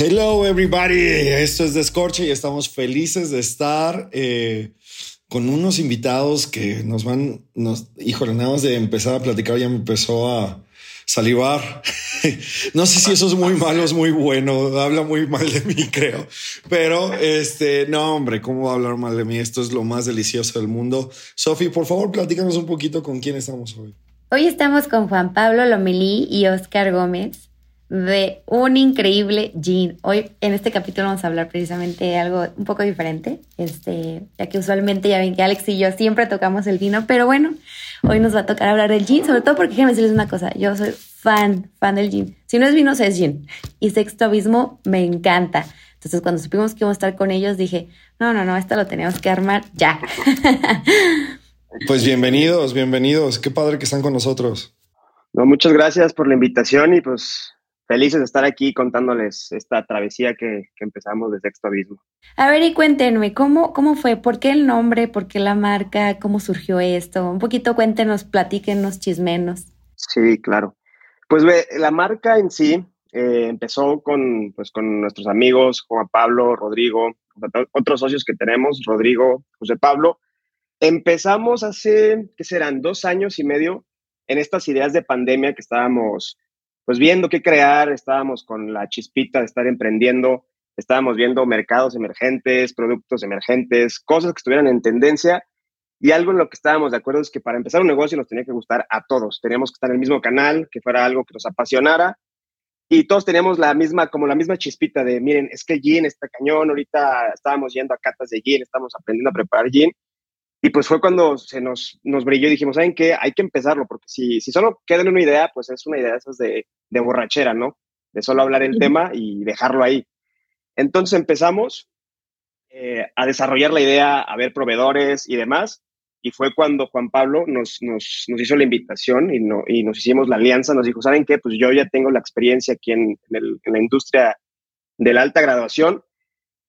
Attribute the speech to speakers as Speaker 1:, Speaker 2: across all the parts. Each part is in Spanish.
Speaker 1: Hello everybody, esto es Descorche y estamos felices de estar eh, con unos invitados que nos van, nos, híjole, nada más de empezar a platicar ya me empezó a salivar. no sé si eso es muy malo es muy bueno, habla muy mal de mí creo, pero este, no hombre, ¿cómo va a hablar mal de mí? Esto es lo más delicioso del mundo. Sofi, por favor, platícanos un poquito con quién estamos hoy.
Speaker 2: Hoy estamos con Juan Pablo Lomelí y Oscar Gómez de un increíble gin. Hoy en este capítulo vamos a hablar precisamente de algo un poco diferente, este, ya que usualmente ya ven que Alex y yo siempre tocamos el vino, pero bueno, hoy nos va a tocar hablar del gin, sobre todo porque déjenme decirles una cosa, yo soy fan, fan del gin. Si no es vino, es gin. Y Sexto Abismo me encanta. Entonces cuando supimos que íbamos a estar con ellos, dije, no, no, no, esto lo tenemos que armar ya.
Speaker 1: Pues bienvenidos, bienvenidos. Qué padre que están con nosotros.
Speaker 3: No, muchas gracias por la invitación y pues felices de estar aquí contándoles esta travesía que, que empezamos de Sexto Abismo.
Speaker 2: A ver, y cuéntenme, ¿cómo, ¿cómo fue? ¿Por qué el nombre? ¿Por qué la marca? ¿Cómo surgió esto? Un poquito cuéntenos, platíquenos, chismenos.
Speaker 3: Sí, claro. Pues ve, la marca en sí eh, empezó con, pues, con nuestros amigos Juan Pablo, Rodrigo, otros socios que tenemos, Rodrigo, José Pablo. Empezamos hace, ¿qué serán? Dos años y medio en estas ideas de pandemia que estábamos pues viendo qué crear, estábamos con la chispita de estar emprendiendo, estábamos viendo mercados emergentes, productos emergentes, cosas que estuvieran en tendencia y algo en lo que estábamos de acuerdo es que para empezar un negocio nos tenía que gustar a todos, teníamos que estar en el mismo canal, que fuera algo que nos apasionara y todos teníamos la misma, como la misma chispita de, miren, es que gin está cañón, ahorita estábamos yendo a catas de gin, estamos aprendiendo a preparar gin y pues fue cuando se nos, nos brilló y dijimos, ¿saben qué? Hay que empezarlo, porque si, si solo queda en una idea, pues es una idea de esas de, de borrachera, ¿no? De solo hablar el tema y dejarlo ahí. Entonces empezamos eh, a desarrollar la idea, a ver proveedores y demás. Y fue cuando Juan Pablo nos, nos, nos hizo la invitación y, no, y, nos hicimos la alianza. Nos dijo, ¿saben qué? Pues yo ya tengo la experiencia aquí en, en, el, en la industria de la alta graduación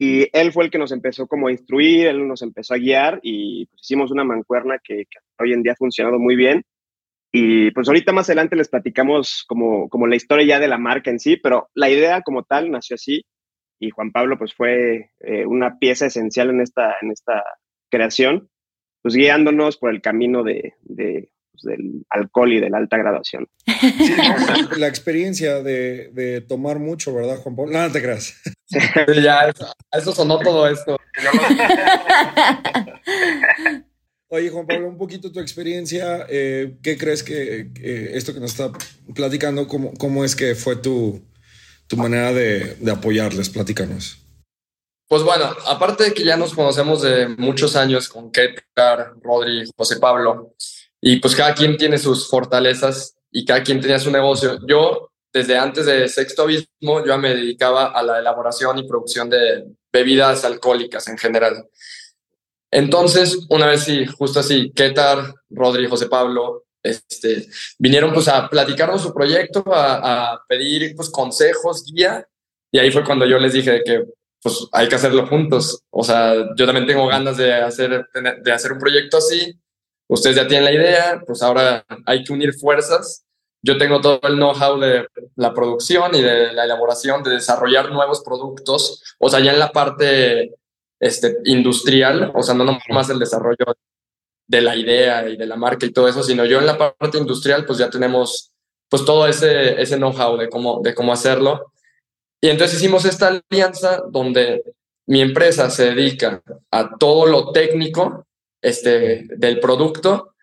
Speaker 3: y él fue el que nos empezó como a instruir, él nos empezó a guiar y pues hicimos una mancuerna que, hoy en día ha funcionado muy bien. Y pues ahorita más adelante les platicamos como, como la historia ya de la marca en sí, pero la idea como tal nació así y Juan Pablo pues fue eh, una pieza esencial en esta, en esta creación, pues guiándonos por el camino de pues, del alcohol y de la alta graduación.
Speaker 1: Sí, la experiencia de, de, tomar mucho, ¿verdad, Juan Pablo? No, no te creas.
Speaker 4: Sí, ya, eso, eso sonó todo esto.
Speaker 1: Oye, Juan Pablo, un poquito tu experiencia. Eh, ¿Qué crees que eh, esto que nos está platicando, cómo, cómo es que fue tu, tu manera de, de, apoyarles? Platícanos.
Speaker 4: Pues bueno, aparte de que ya nos conocemos de muchos años con Ketar, Rodri, José Pablo, y pues cada quien tiene sus fortalezas y cada quien tenía su negocio. Yo, desde antes de Sexto Abismo, yo me dedicaba a la elaboración y producción de bebidas alcohólicas en general. Entonces, una vez sí, justo así, Ketar, Rodri, José Pablo, este, vinieron pues a platicarnos su proyecto, a, a, pedir pues consejos, guía, y ahí fue cuando yo les dije que pues hay que hacerlo juntos. O sea, yo también tengo ganas de hacer, de hacer un proyecto así, ustedes ya tienen la idea, pues ahora hay que unir fuerzas. Yo tengo todo el know-how de la producción y de la elaboración, de desarrollar nuevos productos, o sea, ya en la parte este, industrial, o sea, no nomás el desarrollo de la idea y de la marca y todo eso, sino yo en la parte industrial, pues ya tenemos pues todo ese, ese know-how de cómo, de cómo hacerlo. Y entonces hicimos esta alianza donde mi empresa se dedica a todo lo técnico este, del producto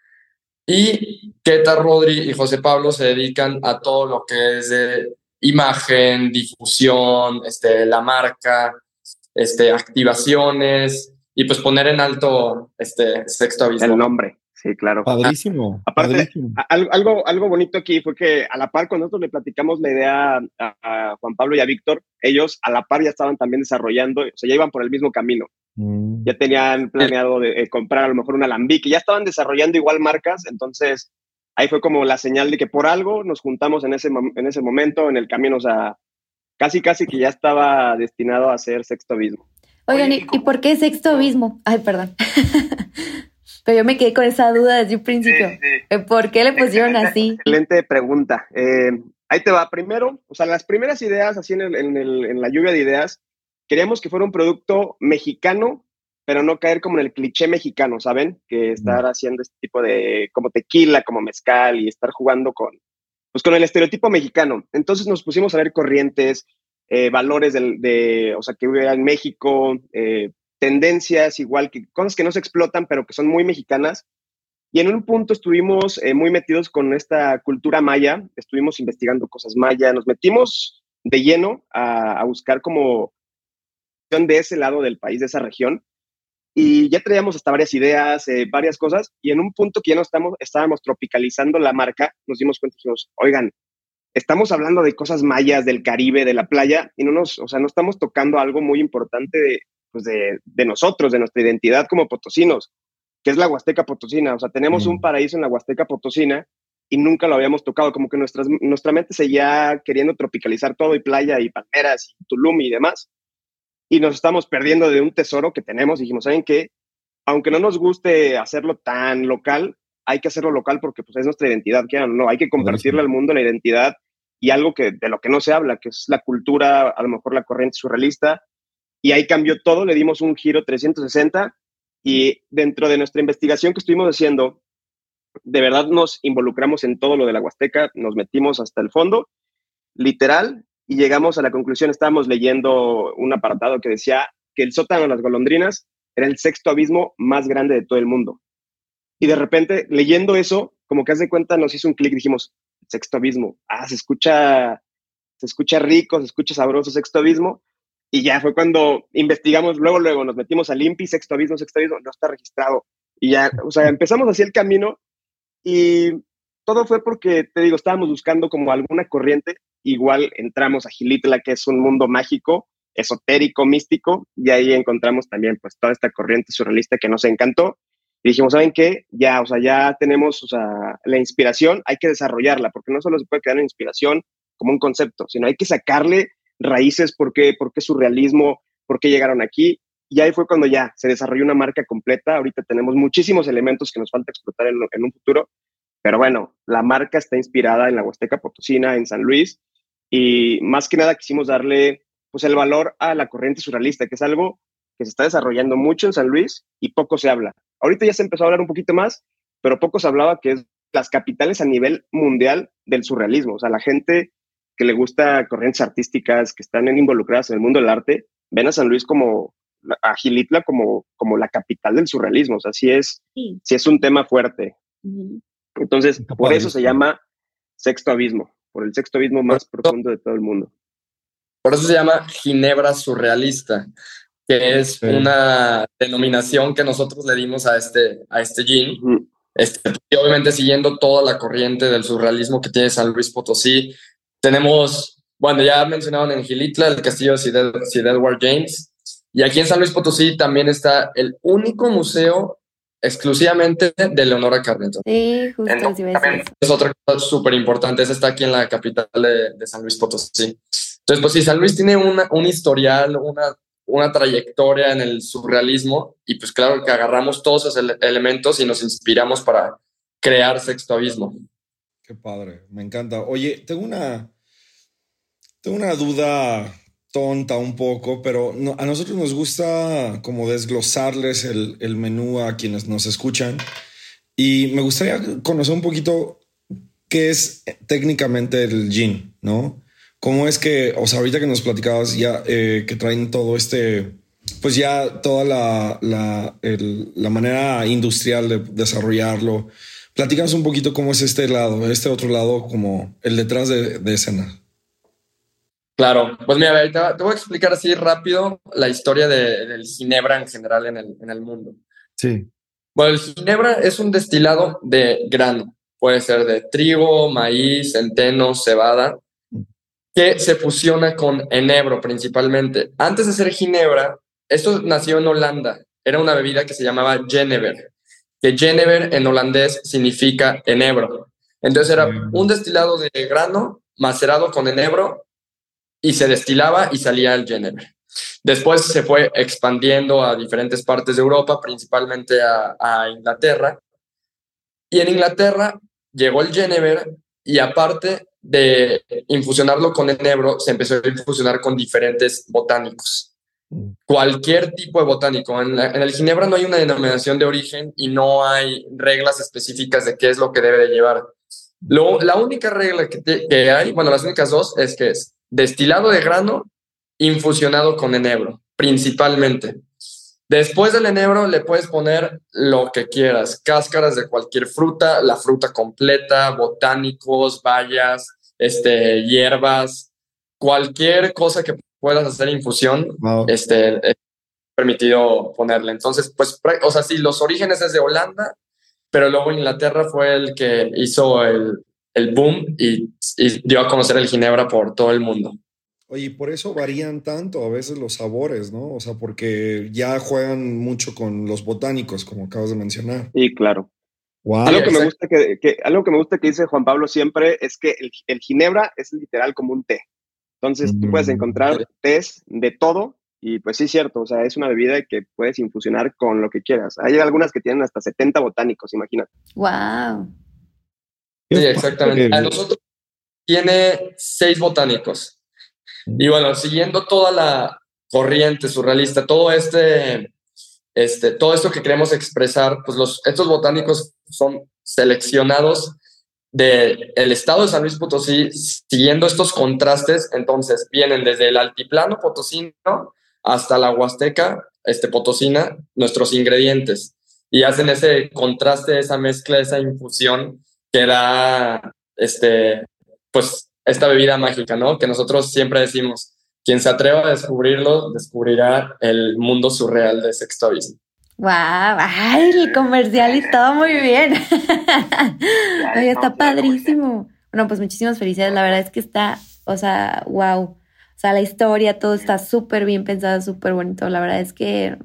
Speaker 4: y Keta, Rodri y José Pablo se dedican a todo lo que es de imagen, difusión, este, la marca, este, activaciones y pues poner en alto este sexto aviso.
Speaker 3: El nombre, sí, claro.
Speaker 1: Padrísimo.
Speaker 3: Aparte,
Speaker 1: padrísimo.
Speaker 3: algo, algo bonito aquí fue que a la par con nosotros le platicamos la idea a, a, Juan Pablo y a Víctor, ellos a la par ya estaban también desarrollando, o sea, ya iban por el mismo camino. Mm. Ya tenían planeado de, eh, comprar a lo mejor un alambique, ya estaban desarrollando igual marcas, entonces ahí fue como la señal de que por algo nos juntamos en ese, en ese momento, en el camino, o sea, casi casi que ya estaba destinado a ser sexto abismo.
Speaker 2: Oigan, ¿y, por qué sexto abismo? Ay, perdón. Pero yo me quedé con esa duda desde un principio. Eh, ¿Por qué le pusieron así?
Speaker 3: Excelente pregunta. Eh, ahí te va. Primero, o sea, las primeras ideas, así en, el, en, el, en la lluvia de ideas, queríamos que fuera un producto mexicano, pero no caer como en el cliché mexicano, ¿saben? Que estar haciendo este tipo de, como tequila, como mezcal y estar jugando con, pues con el estereotipo mexicano. Entonces nos pusimos a ver corrientes, eh, valores de, o sea, que hubiera en México, eh, tendencias, igual que cosas que no se explotan, pero que son muy mexicanas. Y en un punto estuvimos eh, muy metidos con esta cultura maya, estuvimos investigando cosas maya, nos metimos de lleno a, a buscar como de ese lado del país, de esa región, y ya traíamos hasta varias ideas, eh, varias cosas, y en un punto que ya no estamos, estábamos tropicalizando la marca, nos dimos cuenta y dijimos, oigan, estamos hablando de cosas mayas, del Caribe, de la playa, y no nos, o sea, no estamos tocando algo muy importante de, pues de, de nosotros, de nuestra identidad como potosinos, que es la Huasteca Potosina. O sea, tenemos un mm. paraíso en la Huasteca Potosina y nunca lo habíamos tocado, como que nuestras, nuestra mente seguía queriendo tropicalizar todo y playa y palmeras y Tulum y demás y nos estamos perdiendo de un tesoro que tenemos. Dijimos, ¿saben qué? Aunque no nos guste hacerlo tan local, hay que hacerlo local porque pues, es nuestra identidad, no, hay que compartirle al mundo la identidad y algo que de lo que no se habla, que es la cultura, a lo mejor la corriente surrealista, y ahí cambió todo, le dimos un giro 360 y dentro de nuestra investigación que estuvimos haciendo, de verdad nos involucramos en todo lo de la Huasteca, nos metimos hasta el fondo, literal, y llegamos a la conclusión, estábamos leyendo un apartado que decía que el sótano de las golondrinas era el sexto abismo más grande de todo el mundo. Y de repente, leyendo eso, como que hace cuenta, nos hizo un clic, dijimos, sexto abismo, ah, se escucha, se escucha rico, se escucha sabroso, sexto abismo. Y ya fue cuando investigamos, luego, luego nos metimos al INPI, sexto abismo, sexto abismo, no está registrado. Y ya, o sea, empezamos así el camino y todo fue porque, te digo, estábamos buscando como alguna corriente igual entramos a Gilitla, que es un mundo mágico, esotérico, místico, y ahí encontramos también pues toda esta corriente surrealista que nos encantó. Y dijimos, ¿saben qué? Ya, o sea, ya tenemos, o sea, la inspiración, hay que desarrollarla, porque no solo se puede quedar en inspiración como un concepto, sino hay que sacarle raíces, por qué, por qué surrealismo, por qué llegaron aquí. Y ahí fue cuando ya se desarrolló una marca completa. Ahorita tenemos muchísimos elementos que nos falta explotar en, en un futuro. Pero bueno, la marca está inspirada en la Huasteca Potosina, en San Luis, y más que nada quisimos darle pues el valor a la corriente surrealista, que es algo que se está desarrollando mucho en San Luis y poco se habla. Ahorita ya se empezó a hablar un poquito más, pero poco se hablaba que es las capitales a nivel mundial del surrealismo. O sea, la gente que le gusta corrientes artísticas, que están involucradas en el mundo del arte, ven a San Luis como, a Gilitla como, como la capital del surrealismo. O sea, sí es, sí. es un tema fuerte. Entonces, por eso se llama sexto abismo por el sexto abismo más profundo de todo el mundo.
Speaker 4: Por eso se llama Ginebra Surrealista, que es una denominación que nosotros le dimos a este, a este gin. Este, y obviamente siguiendo toda la corriente del surrealismo que tiene San Luis Potosí. Tenemos, bueno, ya mencionaron en Gilitla el castillo de Sir Edward James. Y aquí en San Luis Potosí también está el único museo exclusivamente de Leonora Carneto.
Speaker 2: Sí, justo.
Speaker 4: es otra cosa súper importante, esa está aquí en la capital de, San Luis Potosí. Entonces, pues sí, San Luis tiene una, un historial, una, una trayectoria en el surrealismo y pues claro que agarramos todos esos elementos y nos inspiramos para crear Sexto Abismo.
Speaker 1: Qué padre, me encanta. Oye, tengo una, tengo una duda tonta un poco, pero a nosotros nos gusta como desglosarles el, menú a quienes nos escuchan y me gustaría conocer un poquito qué es técnicamente el gin, ¿no? ¿Cómo es que, o sea, ahorita que nos platicabas ya eh, que traen todo este, pues ya toda la, la, manera industrial de desarrollarlo, platícanos un poquito cómo es este lado, este otro lado, como el detrás de, de escena.
Speaker 4: Claro, pues mira, te, voy a explicar así rápido la historia del ginebra en general en el, en el mundo.
Speaker 1: Sí.
Speaker 4: Bueno, el ginebra es un destilado de grano, puede ser de trigo, maíz, centeno, cebada, que se fusiona con enebro principalmente. Antes de ser ginebra, esto nació en Holanda, era una bebida que se llamaba Genever, que Genever en holandés significa enebro. Entonces era mm. un destilado de grano macerado con enebro y se destilaba y salía el Genever. Después se fue expandiendo a diferentes partes de Europa, principalmente a, Inglaterra. Y en Inglaterra llegó el Genever y aparte de infusionarlo con enebro, se empezó a infusionar con diferentes botánicos. Mm. Cualquier tipo de botánico. En, el ginebra no hay una denominación de origen y no hay reglas específicas de qué es lo que debe de llevar. la única regla que, que hay, bueno, las únicas dos, es que es destilado de grano infusionado con enebro, principalmente. Después del enebro le puedes poner lo que quieras, cáscaras de cualquier fruta, la fruta completa, botánicos, bayas, este, hierbas, cualquier cosa que puedas hacer infusión, este, es permitido ponerle. Entonces, pues, o sea, sí, los orígenes es de Holanda, pero luego Inglaterra fue el que hizo el, el boom y, y dio a conocer el ginebra por todo el mundo.
Speaker 1: Oye, por eso varían tanto a veces los sabores, ¿no? O sea, porque ya juegan mucho con los botánicos, como acabas de mencionar.
Speaker 3: Sí, claro. Algo, que me gusta que, algo que me gusta que dice Juan Pablo siempre es que el, ginebra es literal como un té. Entonces tú puedes mm. encontrar tés de todo y pues sí es cierto, o sea, es una bebida que puedes infusionar con lo que quieras. Hay algunas que tienen hasta 70 botánicos, imagínate.
Speaker 2: Wow.
Speaker 4: Sí, exactamente. A nosotros tiene seis botánicos. Y bueno, siguiendo toda la corriente surrealista, todo este, este, todo esto que queremos expresar, pues los, estos botánicos son seleccionados del el estado de San Luis Potosí, siguiendo estos contrastes, entonces vienen desde el altiplano potosino hasta la huasteca este, potosina, nuestros ingredientes, y hacen ese contraste, esa mezcla, esa infusión que da, este, pues, esta bebida mágica, ¿no? Que nosotros siempre decimos, quien se atreva a descubrirlo, descubrirá el mundo surreal de Sexto Abismo.
Speaker 2: ¡Wow! ¡Ay, el comercial y todo muy bien! Ay, está padrísimo. Bueno, pues muchísimas felicidades. La verdad es que está, o sea, wow. O sea, la historia, todo está súper bien pensado, súper bonito. La verdad es que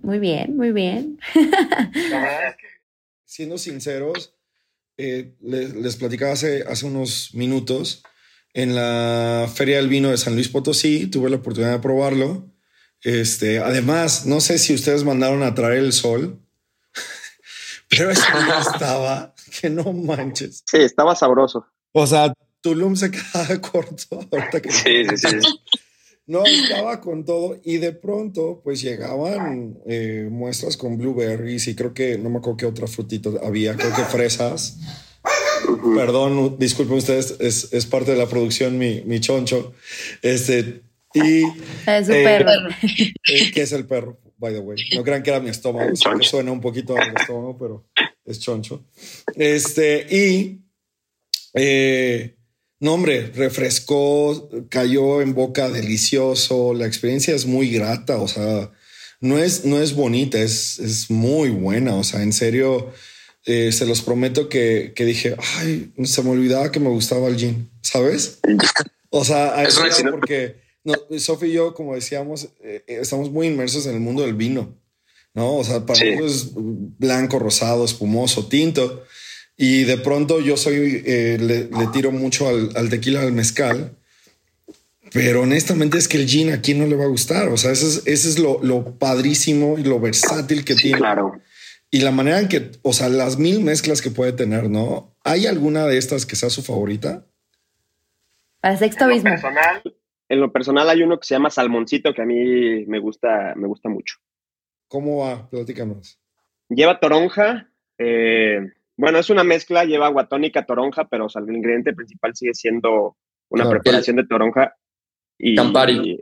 Speaker 2: muy bien, muy bien.
Speaker 1: Siendo sinceros, eh, les, les, platicaba hace, hace unos minutos en la Feria del Vino de San Luis Potosí. Tuve la oportunidad de probarlo. Este, además, no sé si ustedes mandaron a traer el sol, pero ese estaba que no manches.
Speaker 3: Sí, estaba sabroso.
Speaker 1: O sea, Tulum se quedaba corto.
Speaker 3: sí, sí, sí.
Speaker 1: No, estaba con todo y de pronto pues llegaban eh, muestras con blueberries y creo que no me acuerdo qué otra frutita había, creo que fresas. Perdón, disculpen ustedes, es, es, parte de la producción mi, mi choncho. Este, y.
Speaker 2: Es su eh, perro.
Speaker 1: Eh, ¿Qué es el perro? By the way. No crean que era mi estómago. suena un poquito a mi estómago, pero es choncho. Este, y. Eh, no, hombre, refrescó, cayó en boca delicioso. La experiencia es muy grata. O sea, no es, no es bonita, es, es muy buena. O sea, en serio eh, se los prometo que, que, dije, ay, se me olvidaba que me gustaba el gin, ¿sabes? O sea, porque no, Sofi y yo, como decíamos, eh, estamos muy inmersos en el mundo del vino, ¿no? O sea, para nosotros es blanco, rosado, espumoso, tinto. Y de pronto yo soy, le, tiro mucho al, al, tequila, al mezcal. Pero honestamente es que el gin aquí no le va a gustar. O sea, eso es, ese es lo, lo padrísimo y lo versátil que tiene.
Speaker 3: Claro
Speaker 1: y la manera en que, o sea, las mil mezclas que puede tener, ¿no? ¿Hay alguna de estas que sea su favorita?
Speaker 2: Para sexto mismo.
Speaker 3: En lo personal hay uno que se llama salmoncito que a mí me gusta, me gusta mucho.
Speaker 1: ¿Cómo va? Platícanos.
Speaker 3: Lleva toronja. Eh, bueno, es una mezcla, lleva agua tónica, toronja, pero el ingrediente principal sigue siendo una preparación de toronja.
Speaker 4: Y, Campari.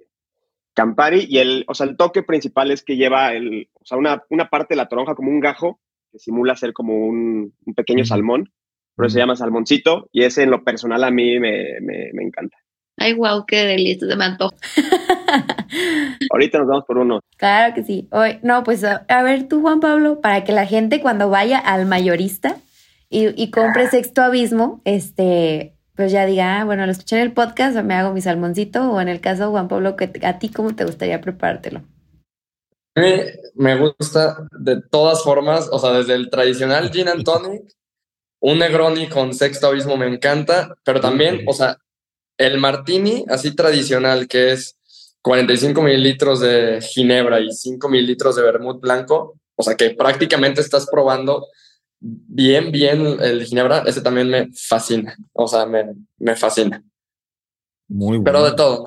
Speaker 3: Campari y el, o sea, el toque principal es que lleva el, o sea, una, una parte de la toronja como un gajo que simula ser como un, un pequeño salmón, pero se llama salmoncito y ese en lo personal a mí me, me, me encanta.
Speaker 2: Ay, wow, qué delicioso, se me antoja.
Speaker 3: Ahorita nos vamos por uno.
Speaker 2: Claro que sí. Hoy, no, pues a, ver tú, Juan Pablo, para que la gente cuando vaya al mayorista y, y compre Sexto Abismo, este, pues ya diga, ah, bueno, lo escuché en el podcast o me hago mi salmoncito o en el caso Juan Pablo, que a ti cómo te gustaría preparártelo.
Speaker 4: A mí me gusta de todas formas, o sea, desde el tradicional gin and tonic, un Negroni con sexto abismo me encanta, pero también, o sea, el martini así tradicional, que es 45 mililitros de ginebra y 5 mililitros de vermut blanco, o sea, que prácticamente estás probando bien, bien el ginebra, ese también me fascina, o sea, me, me fascina.
Speaker 1: Muy bueno.
Speaker 4: Pero de todo.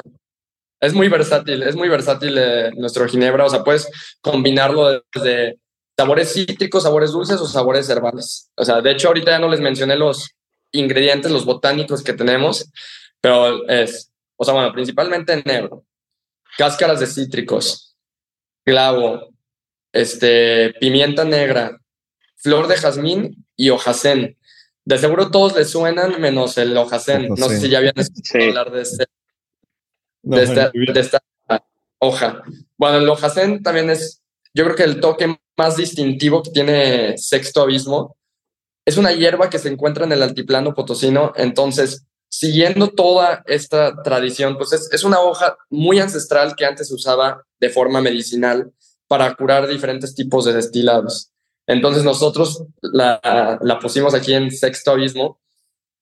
Speaker 4: Es muy versátil, es muy versátil eh, nuestro ginebra, o sea, puedes combinarlo desde sabores cítricos, sabores dulces o sabores herbales. O sea, de hecho, ahorita ya no les mencioné los ingredientes, los botánicos que tenemos, pero es, o sea, bueno, principalmente negro, cáscaras de cítricos, clavo, este, pimienta negra, flor de jazmín y hojacén. De seguro todos les suenan menos el hojacén. No sé si ya habían escuchado hablar de, este, de, esta, de esta hoja. Bueno, el hojacén también es, yo creo que el toque más distintivo que tiene Sexto Abismo es una hierba que se encuentra en el altiplano potosino. Entonces, siguiendo toda esta tradición, pues es, es una hoja muy ancestral que antes se usaba de forma medicinal para curar diferentes tipos de destilados. Entonces nosotros la, la, pusimos aquí en Sexto Abismo,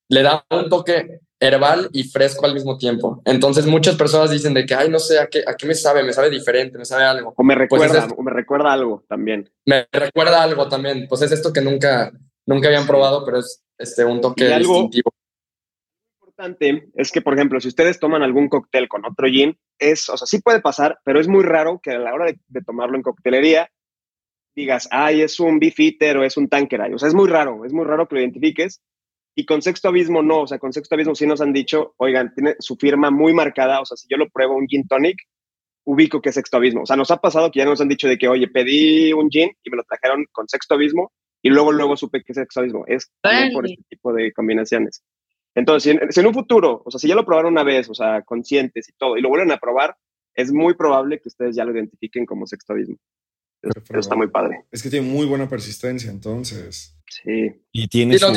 Speaker 4: le da un toque herbal y fresco al mismo tiempo. Entonces muchas personas dicen de que, ay, no sé, ¿a qué, a qué me sabe? Me sabe diferente, me sabe algo.
Speaker 3: O me pues recuerda, o me recuerda algo también.
Speaker 4: Me recuerda algo también. Pues es esto que nunca, nunca habían probado, pero es este, un toque distintivo.
Speaker 3: Importante es que, por ejemplo, si ustedes toman algún cóctel con otro gin, es, o sea, sí puede pasar, pero es muy raro que a la hora de, de tomarlo en coctelería digas, ay, es un beefeater o es un tanqueray. O sea, es muy raro, es muy raro que lo identifiques y con Sexto Abismo no, o sea, con Sexto Abismo sí nos han dicho, oigan, tiene su firma muy marcada, o sea, si yo lo pruebo un gin tonic, ubico que es Sexto Abismo. O sea, nos ha pasado que ya nos han dicho de que, oye, pedí un gin y me lo trajeron con Sexto Abismo y luego, luego supe que es Sexto Abismo. Es por este tipo de combinaciones. Entonces, si en, un futuro, o sea, si ya lo probaron una vez, o sea, conscientes y todo, y lo vuelven a probar, es muy probable que ustedes ya lo identifiquen como Sexto Abismo. Pero, está muy padre.
Speaker 1: Es que tiene muy buena persistencia, entonces.
Speaker 3: Sí.
Speaker 1: Y tiene su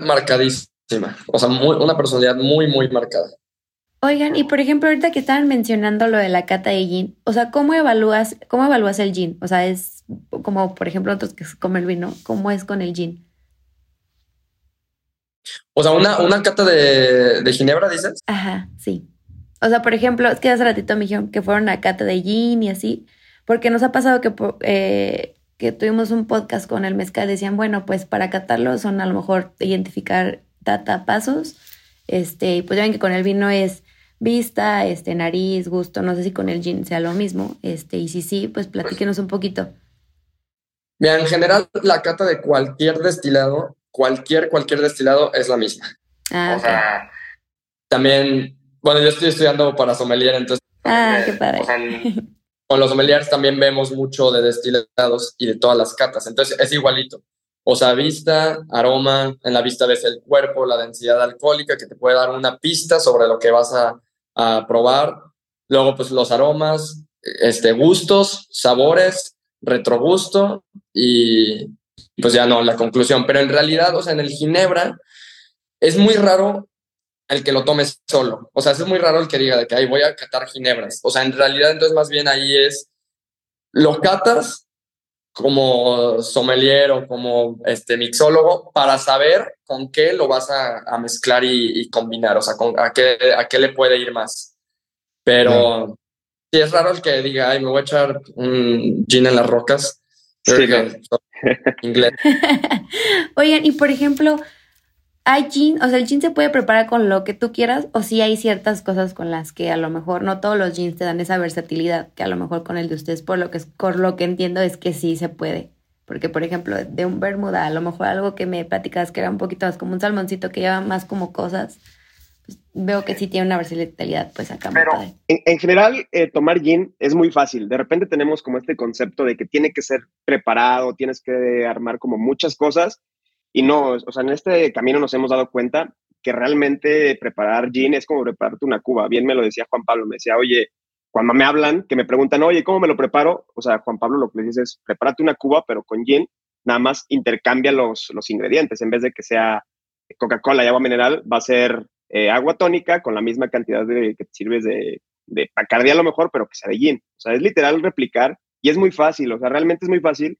Speaker 4: marcadísima. O sea, una personalidad muy, muy marcada.
Speaker 2: Oigan, y por ejemplo, ahorita que estaban mencionando lo de la cata de gin, o sea, ¿cómo evalúas, cómo evalúas el gin? O sea, es como, por ejemplo, otros que comen el vino, ¿cómo es con el gin?
Speaker 4: O sea, una, una cata de, de, ginebra, dices.
Speaker 2: Ajá, sí. O sea, por ejemplo, es que hace ratito me dijeron que fueron a cata de gin y así, porque nos ha pasado que eh, que tuvimos un podcast con el mezcal, decían, bueno, pues para catarlo son a lo mejor identificar tata pasos, este, y pues ya ven que con el vino es vista, este, nariz, gusto, no sé si con el gin sea lo mismo, este, y si sí, pues platíquenos un poquito.
Speaker 4: Mira, en general la cata de cualquier destilado, cualquier, cualquier destilado es la misma. Ah, o sea, también, bueno, yo estoy estudiando para sommelier, entonces...
Speaker 2: Ah, qué padre.
Speaker 4: con los sommeliers también vemos mucho de destilados y de todas las catas. Entonces es igualito. O sea, vista, aroma, en la vista ves el cuerpo, la densidad alcohólica que te puede dar una pista sobre lo que vas a, a probar. Luego, pues los aromas, este, gustos, sabores, retrogusto y pues ya no, la conclusión. Pero en realidad, o sea, en el Ginebra es muy raro el que lo tomes solo. O sea, es muy raro el que diga de que ahí voy a catar ginebras. O sea, en realidad entonces más bien ahí es, lo catas como sommelier o como este mixólogo para saber con qué lo vas a, mezclar y, combinar, o sea, con, a, qué, a qué le puede ir más. Pero sí es raro el que diga, ay, me voy a echar un gin en las rocas. Sí, inglés.
Speaker 2: Oigan, y por ejemplo, hay gin, o sea, el gin se puede preparar con lo que tú quieras, o si hay ciertas cosas con las que a lo mejor no todos los jeans te dan esa versatilidad, que a lo mejor con el de ustedes, por lo que, por lo que entiendo, es que sí se puede. Porque, por ejemplo, de un bermuda, a lo mejor algo que me platicas que era un poquito más como un salmoncito que lleva más como cosas, veo que sí tiene una versatilidad, pues acá.
Speaker 3: Pero en, general, eh, tomar gin es muy fácil. De repente tenemos como este concepto de que tiene que ser preparado, tienes que armar como muchas cosas y no, o sea, en este camino nos hemos dado cuenta que realmente preparar gin es como prepararte una cuba. Bien me lo decía Juan Pablo, me decía, oye, cuando me hablan, que me preguntan, oye, ¿cómo me lo preparo? O sea, Juan Pablo lo que le dice es, prepárate una cuba, pero con gin, nada más intercambia los, los ingredientes. En vez de que sea Coca-Cola y agua mineral, va a ser eh, agua tónica con la misma cantidad de que te sirves de, de Bacardi a lo mejor, pero que sea de gin. O sea, es literal replicar Y es muy fácil, o sea, realmente es muy fácil.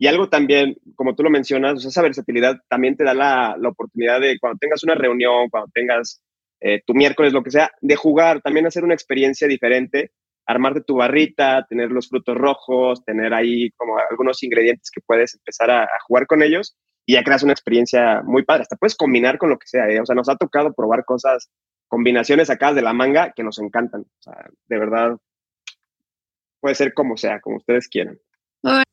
Speaker 3: Y algo también, como tú lo mencionas, o sea, esa versatilidad también te da la, la oportunidad de cuando tengas una reunión, cuando tengas eh, tu miércoles, lo que sea, de jugar, también hacer una experiencia diferente, armarte tu barrita, tener los frutos rojos, tener ahí como algunos ingredientes que puedes empezar a, a jugar con ellos y ya creas una experiencia muy padre. Hasta puedes combinar con lo que sea, ¿eh? o sea, nos ha tocado probar cosas, combinaciones acá de la manga que nos encantan. O sea, de verdad, puede ser como sea, como ustedes quieran.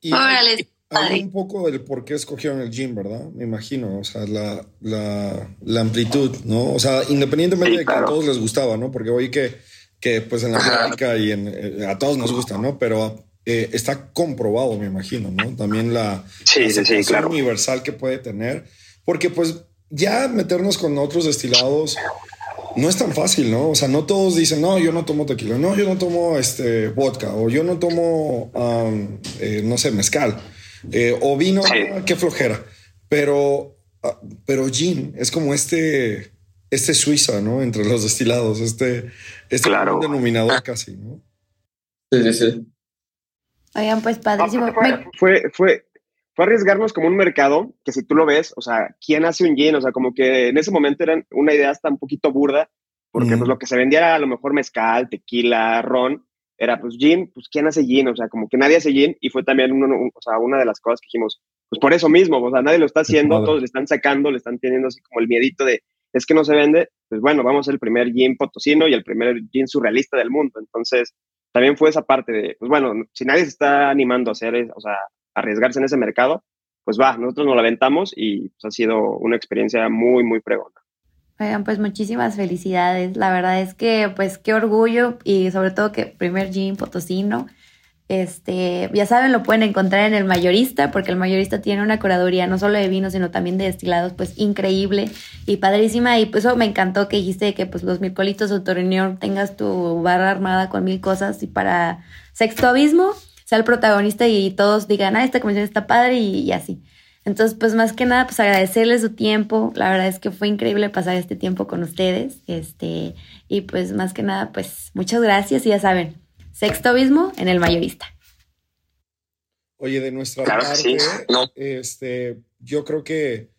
Speaker 1: Y Órale. Habla un poco del por qué escogieron el gym, ¿verdad? Me imagino, o sea, la, la, la amplitud, ¿no? O sea, independientemente de que a todos les gustaba, ¿no? Porque oí que, que pues en la práctica y en, eh, a todos nos gusta, ¿no? Pero eh, está comprobado, me imagino, ¿no? También la,
Speaker 3: sí, sí, claro.
Speaker 1: universal que puede tener, porque pues ya meternos con otros destilados no es tan fácil, ¿no? O sea, no todos dicen, no, yo no tomo tequila, no, yo no tomo este vodka o yo no tomo, um, eh, no sé, mezcal. Eh, o vino, qué flojera. Pero, ah, pero gin es como este, este Suiza, ¿no? Entre los destilados, este, este
Speaker 3: claro.
Speaker 1: denominador casi, ¿no?
Speaker 4: Sí, sí, sí.
Speaker 2: Oigan, pues padrísimo.
Speaker 3: Fue, fue, fue, fue, arriesgarnos como un mercado que si tú lo ves, o sea, ¿quién hace un gin? O sea, como que en ese momento era una idea hasta un poquito burda, porque pues lo que se vendía era a lo mejor mezcal, tequila, ron, era pues gin, pues ¿quién hace gin? O sea, como que nadie hace gin y fue también uno, o sea, una de las cosas que dijimos, pues por eso mismo, o sea, nadie lo está haciendo, todos le están sacando, le están teniendo así como el miedito de, es que no se vende, pues bueno, vamos a el primer gin potosino y el primer gin surrealista del mundo. Entonces, también fue esa parte de, pues bueno, si nadie se está animando a hacer, o sea, arriesgarse en ese mercado, pues va, nosotros nos la aventamos y pues, ha sido una experiencia muy, muy pregona.
Speaker 2: Oigan, pues muchísimas felicidades. La verdad es que, pues, qué orgullo y sobre todo que primer gin potosino. Este, ya saben, lo pueden encontrar en el mayorista, porque el mayorista tiene una curaduría no solo de vinos, sino también de destilados, pues increíble y padrísima. Y pues eso me encantó que dijiste que pues los mircolitos o torreñón tengas tu barra armada con mil cosas y para sexto abismo sea el protagonista y todos digan, ah, esta comisión está padre y, y así. Entonces, pues más que nada, pues agradecerles su tiempo. La verdad es que fue increíble pasar este tiempo con ustedes. Este, y pues más que nada, pues muchas gracias y ya saben, sexto abismo en el mayorista.
Speaker 1: Oye, de nuestra parte, este, yo creo que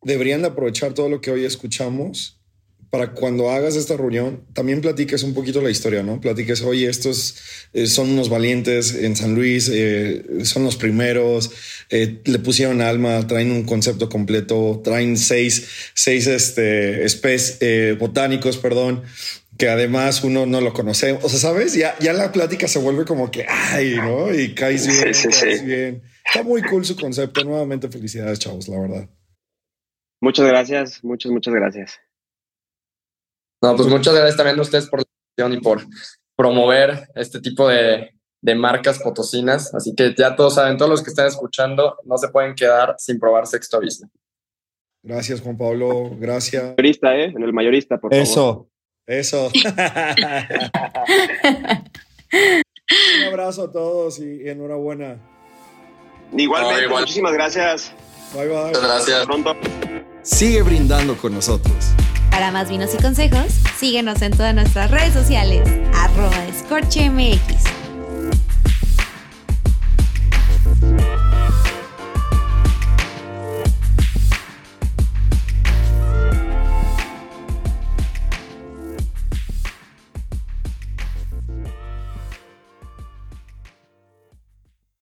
Speaker 1: deberían de aprovechar todo lo que hoy escuchamos para cuando hagas esta reunión, también platiques un poquito la historia, ¿no? Platiques, oye, estos eh, son unos valientes en San Luis, eh, son los primeros, eh, le pusieron alma, traen un concepto completo, traen seis, seis este, especies botánicos, perdón, que además uno no lo conoce. O sea, ¿sabes? Ya, ya la plática se vuelve como que, ay, ¿no? Y caes bien, caes bien. Está muy cool su concepto. Nuevamente, felicidades, chavos, la verdad.
Speaker 3: Muchas gracias, muchas, muchas gracias.
Speaker 4: No, pues muchas gracias también a ustedes por la atención y por promover este tipo de, de, marcas potosinas. Así que ya todos saben, todos los que están escuchando, no se pueden quedar sin probar Sexto Vista.
Speaker 1: Gracias, Juan Pablo. Gracias.
Speaker 3: Mayorista, ¿eh? En el mayorista, por
Speaker 1: Eso.
Speaker 3: favor.
Speaker 1: Eso. Un abrazo a todos y, enhorabuena.
Speaker 3: Igualmente, muchísimas gracias.
Speaker 1: Bye, bye.
Speaker 4: Muchas gracias.
Speaker 3: Hasta pronto.
Speaker 1: Sigue brindando con nosotros.
Speaker 2: Para más vinos y consejos, síguenos en todas nuestras redes sociales, arroba escorchemx.